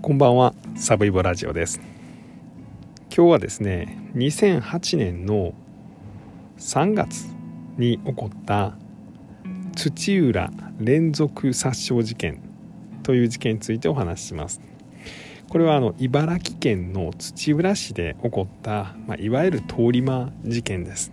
こんばんは。サブイボラジオです。今日はですね2008年の3月に起こった土浦連続殺傷事件という事件についてお話しします。これはあの茨城県の土浦市で起こった、まあ、いわゆる通り魔事件です、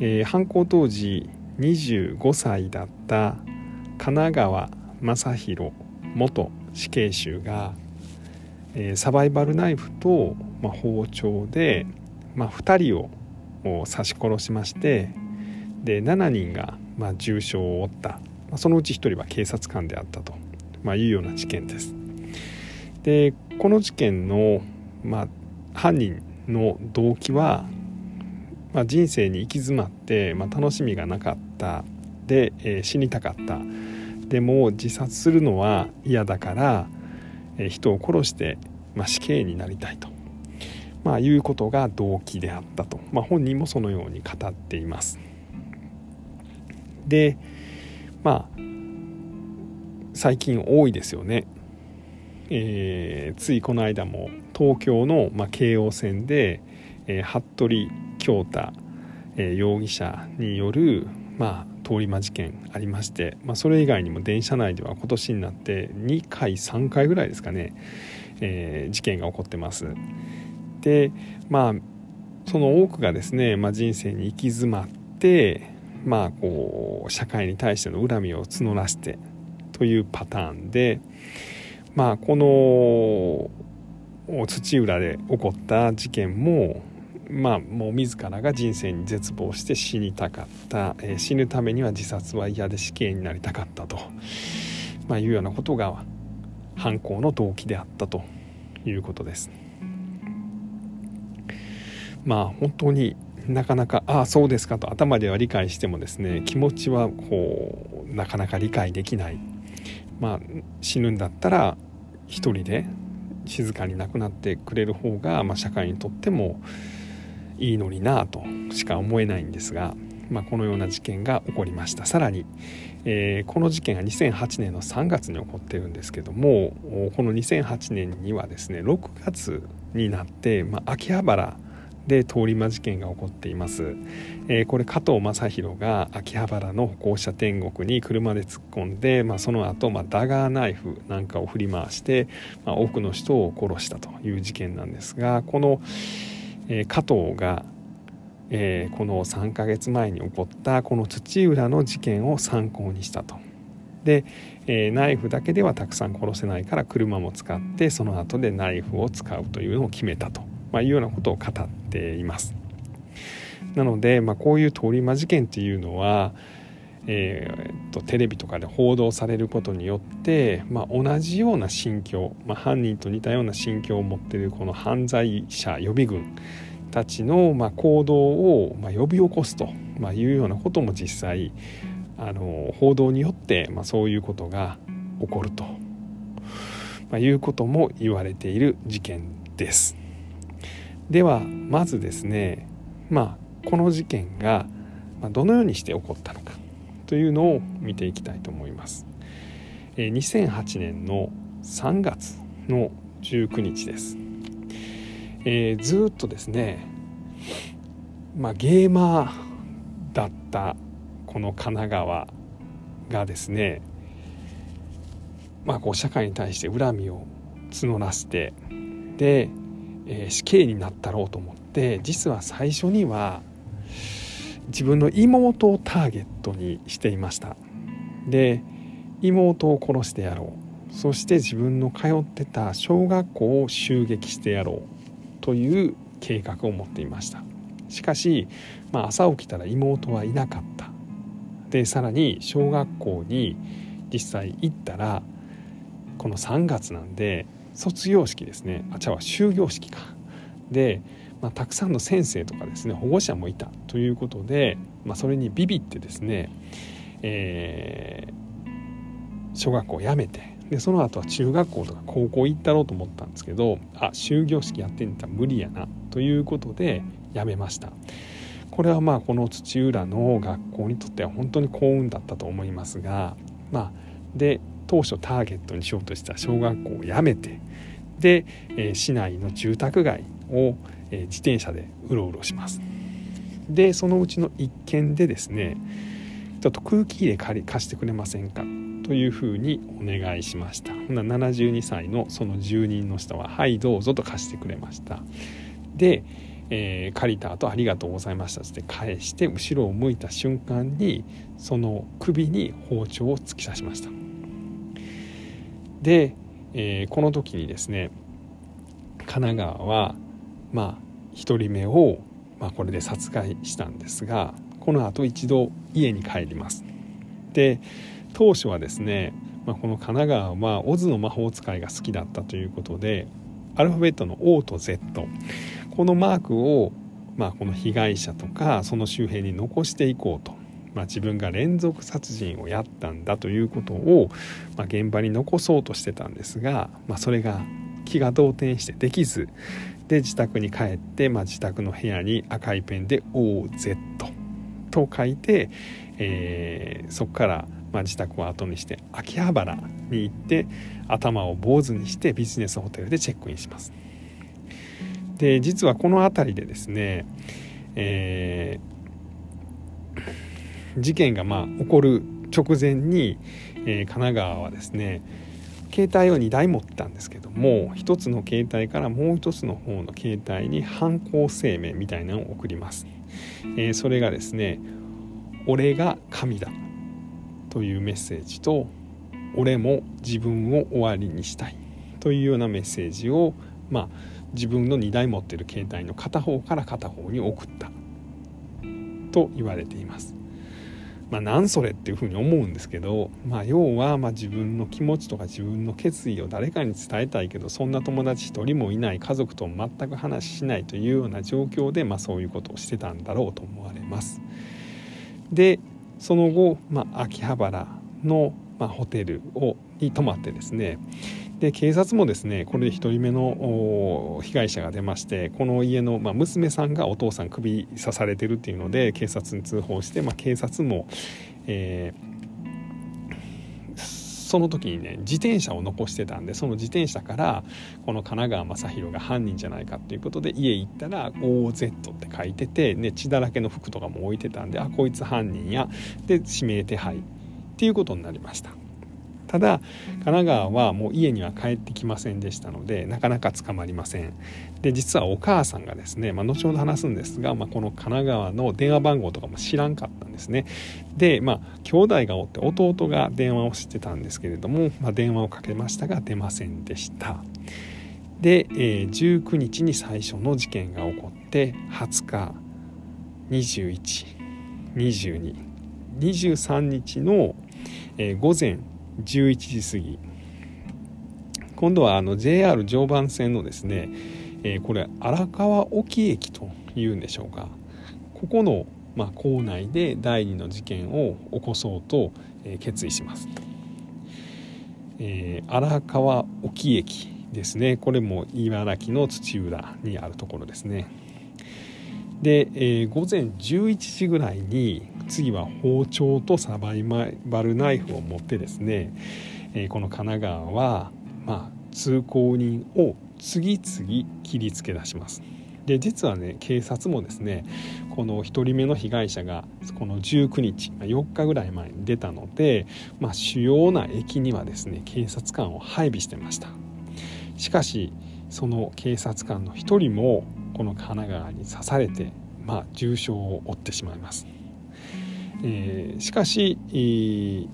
えー、犯行当時25歳だった神奈川正弘元死刑囚が、えー、サバイバルナイフと、まあ、包丁で、まあ、2人を刺し殺しましてで7人が、まあ、重傷を負った、まあ、そのうち1人は警察官であったと、まあ、いうような事件です。でこの事件の、まあ、犯人の動機は、まあ、人生に行き詰まって、まあ、楽しみがなかった。で、えー、死にたかった。でも自殺するのは嫌だから、人を殺して、まあ、死刑になりたいと、まあ、いうことが動機であったと、まあ、本人もそのように語っています。でまあ最近多いですよね。えー、ついこの間も東京の、まあ、京王線で、えー、服部恭太、えー、容疑者による、まあ、通り魔事件ありまして、まあ、それ以外にも電車内では今年になって2回3回ぐらいですかね、えー、事件が起こってます。でまあその多くがですね、まあ、人生に行き詰まってまあこう社会に対しての恨みを募らせてというパターンでまあこの土浦で起こった事件もまあもう自らが人生に絶望して死にたかった、えー、死ぬためには自殺は嫌で死刑になりたかったと、まあ、いうようなことが犯行の動機であったと。いうことです。まあ本当になかなかああそうですかと。頭では理解してもですね気持ちはこうなかなか理解できない。まあ死ぬんだったら一人で静かに亡くなってくれる方が、まあ、社会にとってもいいのになとしか思えないんですが、まあ、このような事件が起こりました。さらに、えー、この事件が2008年の3月に起こってるんですけどもこの2008年にはですね6月になって、まあ、秋葉原で通り魔事件が起こっています、えー、これ加藤正宏が秋葉原の歩行者天国に車で突っ込んで、まあ、その後、まあダガーナイフなんかを振り回して、まあ、多くの人を殺したという事件なんですがこの、え、加藤が、え、この3ヶ月前に起こったこの土浦の事件を参考にしたと。で、え、ナイフだけではたくさん殺せないから車も使ってその後でナイフを使うというのを決めたと、まあ、いうようなことを語っています。なので、まあ、こういう通り魔事件っていうのは、えー、とテレビとかで報道されることによって、まあ、同じような心境、まあ、犯人と似たような心境を持ってるこの犯罪者予備軍たちの、まあ、行動を、まあ、呼び起こすと、まあ、いうようなことも実際あの報道によって、まあ、そういうことが起こると、まあ、いうことも言われている事件です。ではまずですねまあこの事件がどのようにして起こったのかというのを見ていきたいと思います。2008年の3月の19日です。えー、ずっとですね、まあ、ゲーマーだったこの神奈川がですね、まあ、こう社会に対して恨みを募らせてで、えー、死刑になったろうと思って実は最初には自分の妹をターゲットにしていました。で妹を殺してやろう。そして自分の通ってた小学校を襲撃してやろうという計画を持っていました。しかし、まあ、朝起きたら妹はいなかった。でさらに小学校に実際行ったらこの3月なんで卒業式ですね。あちゃは終業式か。でまあ、たくさんの先生とかですね保護者もいたということで、まあ、それにビビってですね、えー、小学校を辞めてでその後は中学校とか高校行ったろうと思ったんですけどあ終業式やってんだ無理やなということで辞めました。これはまあこの土浦の学校にとっては本当に幸運だったと思いますがまあで当初ターゲットにしようとした小学校を辞めてで、え、市内の住宅街を、え、自転車でうろうろします。でそのうちの一軒でですねちょっと空気入れ借り貸してくれませんか？というふうにお願いしました。ほな72歳のその住人の人は「はいどうぞ」と貸してくれました。で、えー、借りた後ありがとうございました」って返して後ろを向いた瞬間にその首に包丁を突き刺しました。で、えー、この時にですね神奈川はまあ1人目を、まあ、これで殺害したんですがこの後一度家に帰ります。で当初はですね、まあ、この神奈川はオズの魔法使いが好きだったということでアルファベットの O と Z このマークを、まあ、この被害者とかその周辺に残していこうと、まあ、自分が連続殺人をやったんだということを、まあ、現場に残そうとしてたんですが、まあ、それが気が動転してできずで自宅に帰って、まあ、自宅の部屋に赤いペンで OZ と書いて、えー、そこからまあ、自宅を後にして秋葉原に行って頭を坊主にしてビジネスホテルでチェックインします。で実はこの辺りでですね、えー、事件がまあ起こる直前に、えー、神奈川はですね携帯を2台持ったんですけども1つの携帯からもう1つの方の携帯に犯行声明みたいなのを送ります、えー、それがですね「俺が神だ」というメッセージと「俺も自分を終わりにしたい」というようなメッセージを、まあ、自分の2台持ってる携帯の片方から片方に送ったと言われています。まあ、なんそれっていうふうに思うんですけど、まあ、要はま自分の気持ちとか自分の決意を誰かに伝えたいけどそんな友達一人もいない家族と全く話しないというような状況で、まあ、そういうことをしてたんだろうと思われます。でその後、まあ、秋葉原の、ま、ホテルをに泊まってですねで警察もですねこれで1人目の被害者が出ましてこの家の、まあ、娘さんがお父さん首刺されてるっていうので警察に通報して、まあ、警察も、えーその時にね自転車を残してたんでその自転車からこの神奈川雅弘が犯人じゃないかっていうことで家行ったら OZ って書いてて、ね、血だらけの服とかも置いてたんであこいつ犯人やで指名手配っていうことになりました。ただ神奈川はもう家には帰ってきませんでしたのでなかなか捕まりません。で実はお母さんがですね、まあ、後ほど話すんですが、まあ、この神奈川の電話番号とかも知らんかったんですね。でまあ兄弟がおって弟が電話を知ってたんですけれども、まあ、電話をかけましたが出ませんでした。で、えー、19日に最初の事件が起こって20日212223日の、えー、午前11時過ぎ。今度はあの JR 常磐線のですね、えー、これ荒川沖駅というんでしょうか。ここの、まあ、構内で第2の事件を起こそうと、え、決意します、えー、荒川沖駅ですね。これも茨城の土浦にあるところですね。で、えー、午前11時ぐらいに次は包丁とサバイバルナイフを持ってですね、えー、この神奈川は、まあ、通行人を次々切りつけ出します。で実はね警察もですねこの1人目の被害者がこの19日4日ぐらい前に出たので、まあ、主要な駅にはですね警察官を配備してましたしかしその警察官の1人もこの神奈川に刺されて、まあ、重傷を負ってしまいますえー、しかし、神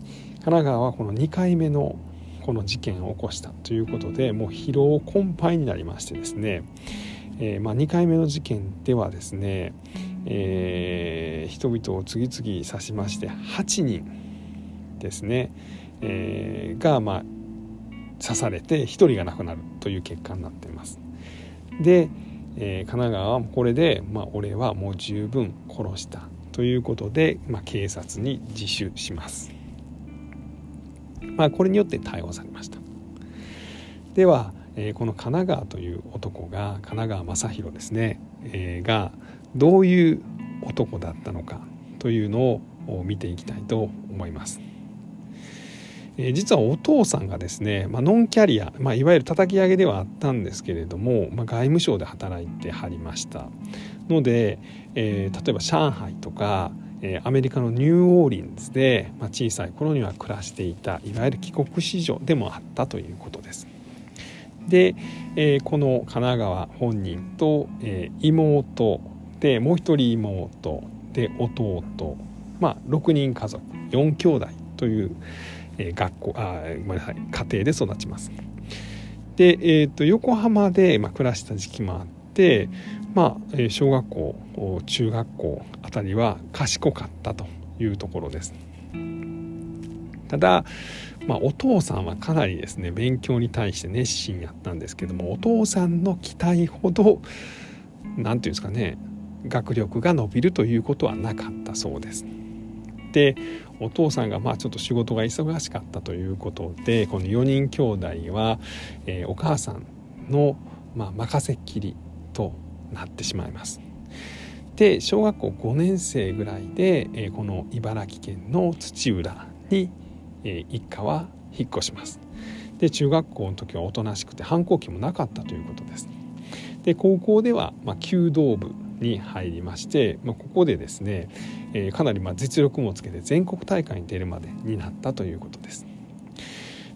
奈川はこの2回目のこの事件を起こしたということでもう疲労困憊になりましてですね、えー、まあ、2回目の事件ではですね、えー、人々を次々刺しまして8人ですね、えー、が、まあ、刺されて1人が亡くなるという結果になっています。で、え神奈川はこれで、まあ、俺はもう十分殺したということで、まあ、警察に自首します。まあ、これによって逮捕されました。では、えー、この神奈川という男が神奈川正宏ですね、えー、がどういう男だったのかというのを見ていきたいと思います。え実はお父さんがですね、まあ、ノンキャリア、まあ、いわゆる叩き上げではあったんですけれども、まあ、外務省で働いてはりました。ので、えー、例えば上海とか、えー、アメリカのニューオーリンズで、まあ、小さい頃には暮らしていたいわゆる帰国子女でもあったということです。で、えー、この神奈川本人と、え妹でもう一人妹で弟。まあ6人家族。4兄弟という、え学校あごめんなさい家庭で育ちます。で、えーと、横浜で、まあ、暮らした時期もあってまあ小学校中学校あたりは賢かったというところです。ただ、まあ、お父さんはかなりですね勉強に対して熱心やったんですけどもお父さんの期待ほど何て言うんですかね学力が伸びるということはなかったそうです。でお父さんがまあちょっと仕事が忙しかったということでこの4人兄弟は、えー、お母さんの、まあ、任せっきりとなってしまいます。で小学校5年生ぐらいで、えー、この茨城県の土浦に、えー、一家は引っ越します。で中学校の時はおとなしくて反抗期もなかったということです。で高校では、ま、弓道部に入りまして、まあ、ここでですね、えー、かなりま実力もつけて全国大会に出るまでになったということです。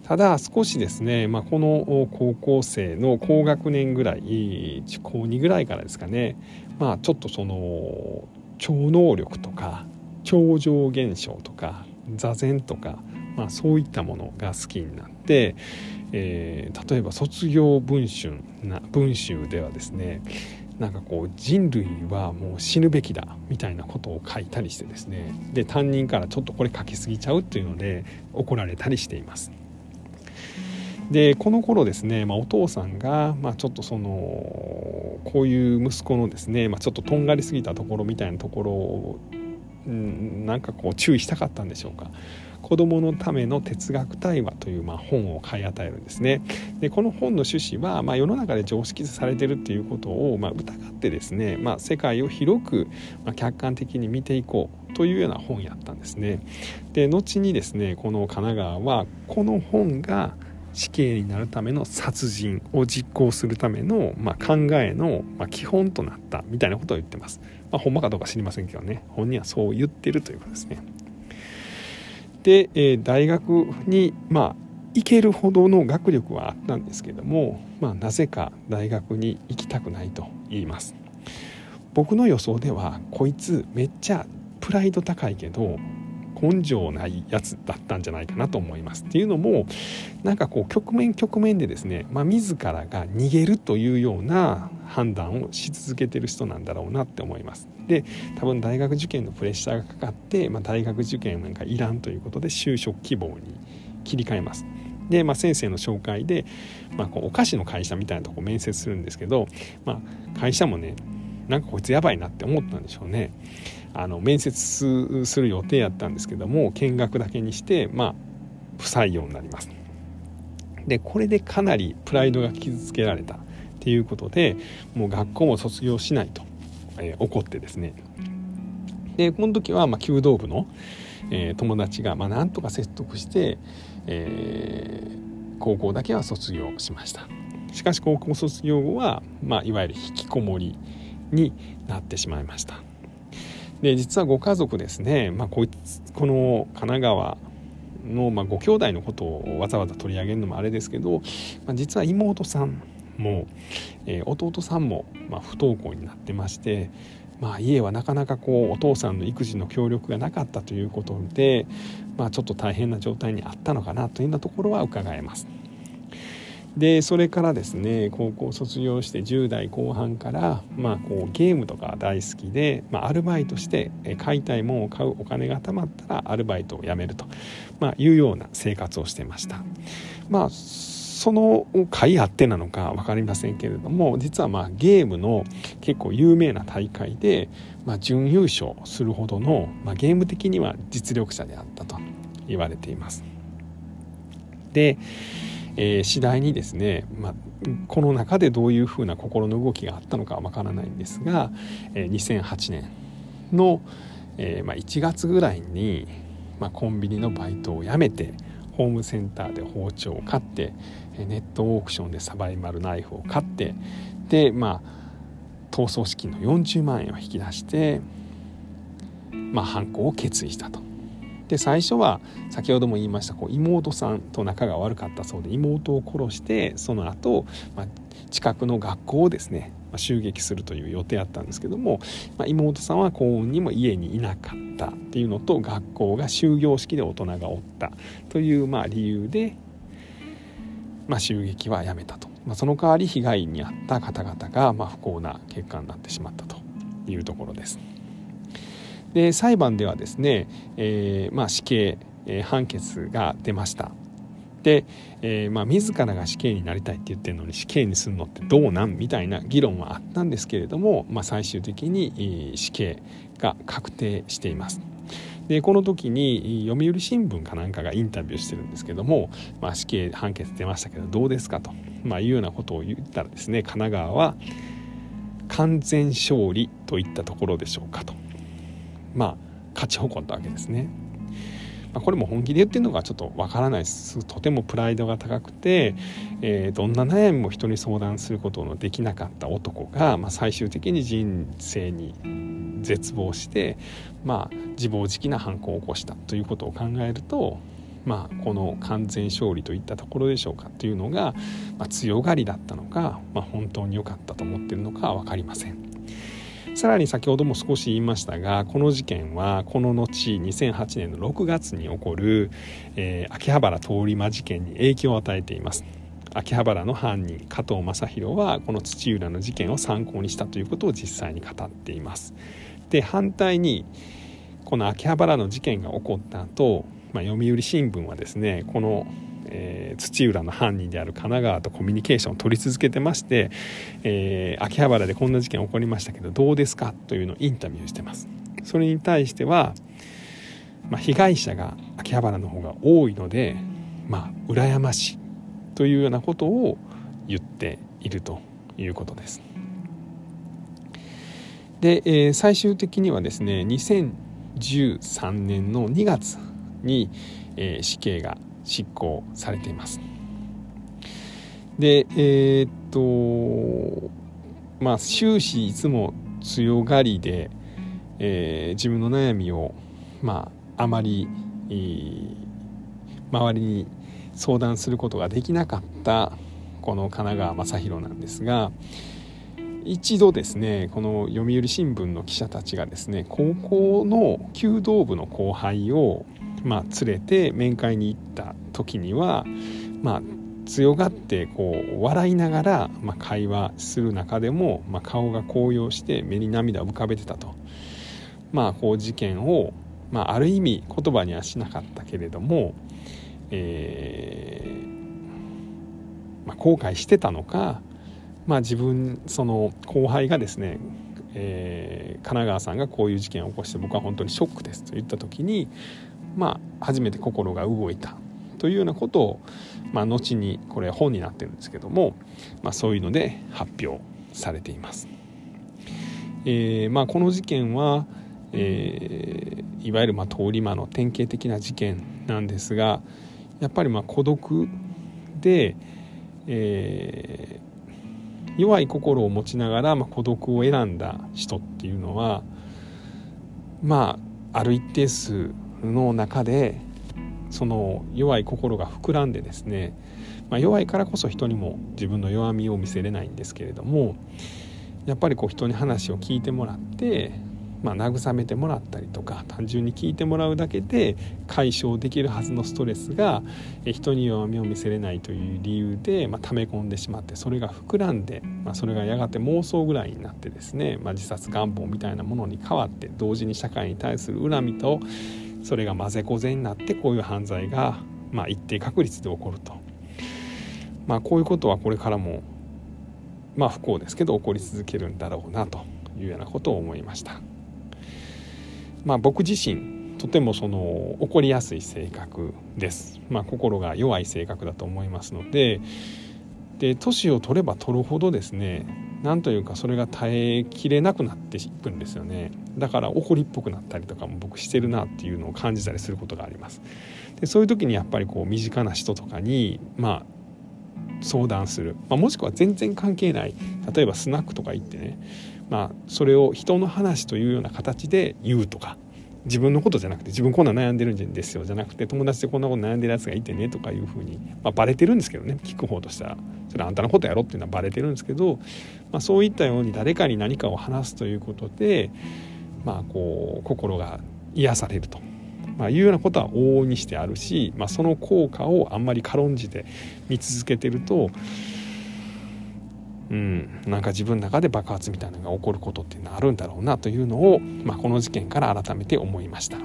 ただ少しですね、まあ、この高校生の高学年ぐらい高2ぐらいからですかね、まあ、ちょっとその超能力とか超常現象とか座禅とか、まあ、そういったものが好きになって、えー、例えば卒業文春な文集ではですねなんかこう人類はもう死ぬべきだみたいなことを書いたりしてですねで担任からちょっとこれ書きすぎちゃうっていうので怒られたりしています。でこの頃ですね、まあ、お父さんが、まあ、ちょっとそのこういう息子のですね、まあ、ちょっととんがりすぎたところみたいなところを、うん、なんかこう注意したかったんでしょうか子供のための哲学対話というまあ本を買い与えるんですね。でこの本の趣旨はまあ世の中で常識されてるっていうことをまあ疑ってですね、まあ、世界を広くまあ客観的に見ていこうというような本やったんですね。で後にですねこの神奈川はこの本が死刑になるための殺人を実行するための、まあ、考えの、まあ、基本となったみたいなことを言ってます。まあ、ほんまかどうか知りませんけどね本人はそう言ってるということですね。で、えー、大学にまあ行けるほどの学力はあったんですけども、まあ、なぜか大学に行きたくないと言います。僕の予想ではこいつめっちゃプライド高いけど根性ないやつだったんじゃないかなと思います。っていうのもなんかこう局面局面でですね、まあ、自らが逃げるというような判断をし続けてる人なんだろうなって思います。で多分大学受験のプレッシャーがかかって、まあ、大学受験なんかいらんということで就職希望に切り替えます。で、まあ、先生の紹介で、まあ、こうお菓子の会社みたいなとこ面接するんですけど、まあ、会社もねなんかこいつやばいなって思ったんでしょうね。あの面接する予定やったんですけども見学だけにしてまあ不採用になります。でこれでかなりプライドが傷つけられたっていうことでもう学校も卒業しないと、えー、怒ってですね。でこの時はま弓道部の、えー、友達がまあなんとか説得して、えー、高校だけは卒業しました。しかし高校卒業後は、まあ、いわゆる引きこもりになってしまいました。で実はご家族ですね、まあ、こいつこの神奈川の、まあ、ご兄弟のことをわざわざ取り上げるのもあれですけど、まあ、実は妹さんも、えー、弟さんも、まあ、不登校になってまして、まあ、家はなかなかこうお父さんの育児の協力がなかったということで、まあ、ちょっと大変な状態にあったのかなというようなところは伺えます。でそれからですね高校卒業して10代後半から、まあ、こうゲームとか大好きで、まあ、アルバイトして買いたいものを買うお金が貯まったらアルバイトを辞めると、まあ、いうような生活をしてました。まあその甲斐あってなのか分かりませんけれども実はまあゲームの結構有名な大会で、まあ、準優勝するほどの、まあ、ゲーム的には実力者であったと言われています。でえー、次第にですね、まあ、この中でどういうふうな心の動きがあったのかはわからないんですが、えー、2008年の、えーまあ、1月ぐらいに、まあ、コンビニのバイトを辞めてホームセンターで包丁を買ってネットオークションでサバイバルナイフを買ってでまあ逃走資金の40万円を引き出してまあ犯行を決意したと。で最初は先ほども言いましたこう妹さんと仲が悪かったそうで妹を殺してその後、まあ近くの学校をですねま襲撃するという予定あったんですけども、まあ、妹さんは幸運にも家にいなかったっていうのと学校が終業式で大人がおったというまあ理由で、まあ、襲撃はやめたと、まあ、その代わり被害に遭った方々がまあ不幸な結果になってしまったというところです。で裁判ではですね、えーまあ、死刑、えー、判決が出ました。で、えー、まあ、自らが死刑になりたいって言ってるのに死刑にするのってどうなんみたいな議論はあったんですけれども、まあ、最終的に死刑が確定しています。でこの時に読売新聞かなんかがインタビューしてるんですけども、まあ、死刑判決出ましたけどどうですかと、まあ、いうようなことを言ったらですね神奈川は完全勝利といったところでしょうかとまあ勝ち誇ったわけですね。まあ、これも本気で言ってるのかちょっとわからないですとてもプライドが高くて、えー、どんな悩みも人に相談することのできなかった男が、まあ、最終的に人生に絶望して、まあ、自暴自棄な犯行を起こしたということを考えるとまあ、この完全勝利といったところでしょうかというのが、まあ、強がりだったのか、まあ、本当に良かったと思ってるのかは分かりません。さらに先ほども少し言いましたがこの事件はこの後2008年の6月に起こる、えー、秋葉原通り魔事件に影響を与えています。秋葉原の犯人加藤正宏はこの土浦の事件を参考にしたということを実際に語っています。で反対にこの秋葉原の事件が起こった後、まあ、読売新聞はですねこのえー、土浦の犯人である神奈川とコミュニケーションを取り続けてまして、えー、秋葉原でこんな事件起こりましたけどどうですかというのをインタビューしてます。それに対しては、まあ、被害者が秋葉原の方が多いのでまあ羨ましいというようなことを言っているということです。で、えー、最終的にはですね2013年の2月に、えー、死刑が執行されています。でえー、っとまあ終始いつも強がりで、えー、自分の悩みをまああまり、えー、周りに相談することができなかったこの神奈川正宏なんですが一度ですねこの読売新聞の記者たちがですね高校の弓道部の後輩をまあ、連れて面会に行った時には、まあ、強がってこう笑いながら、まあ、会話する中でも、まあ、顔が高揚して目に涙を浮かべてたと、まあ、こう事件を、まあ、ある意味言葉にはしなかったけれども、えーまあ、後悔してたのか、まあ、自分その後輩がですねえー、神奈川さんがこういう事件を起こして僕は本当にショックですと言った時にまあ、初めて心が動いたというようなことを、まあ、後にこれ本になってるんですけども、まあ、そういうので発表されています。えーまあ、この事件は、えー、いわゆるまあ通り魔の典型的な事件なんですがやっぱりまあ孤独で、えー、弱い心を持ちながらまあ孤独を選んだ人っていうのはまあある一定数の中でその弱い心が膨らんでですね、まあ、弱いからこそ人にも自分の弱みを見せれないんですけれどもやっぱりこう人に話を聞いてもらって、まあ、慰めてもらったりとか単純に聞いてもらうだけで解消できるはずのストレスが人に弱みを見せれないという理由で、まあ、溜め込んでしまってそれが膨らんで、まあ、それがやがて妄想ぐらいになってですね、まあ、自殺願望みたいなものに変わって同時に社会に対する恨みとそれが混ぜこぜになってこういう犯罪が、まあ、一定確率で起こると、まあ、こういうことはこれからも、まあ、不幸ですけど起こり続けるんだろうなというようなことを思いました。まあ、僕自身とてもその起こりやすい性格です、まあ、心が弱い性格だと思いますのでで年を取れば取るほどですねなんというかそれが耐えきれなくなっていくんですよね。だから怒りっぽくなったりとかも僕してるなっていうのを感じたりすることがあります。でそういう時にやっぱりこう身近な人とかにまあ相談する、まあ、もしくは全然関係ない。例えばスナックとか行ってね。まあそれを人の話というような形で言うとか。自分のことじゃなくて自分こんな悩んでるんですよじゃなくて友達でこんなこと悩んでるやつがいてねとかいうふうに、まあ、バレてるんですけどね聞く方としたらそれあんたのことやろっていうのはバレてるんですけど、まあ、そういったように誰かに何かを話すということで、まあ、こう心が癒されると、まあ、いうようなことは往々にしてあるし、まあ、その効果をあんまり軽んじて見続けてるとうん、なんか自分の中で爆発みたいなのが起こることっていうのあるんだろうなというのを、まあ、この事件から改めて思いました。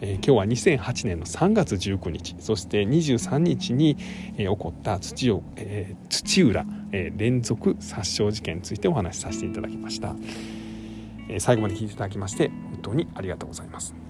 えー、今日は2008年の3月19日そして23日に、えー、起こった土を、えー、土浦、え連続殺傷事件についてお話しさせていただきました、え最後まで聞いていただきまして本当にありがとうございます。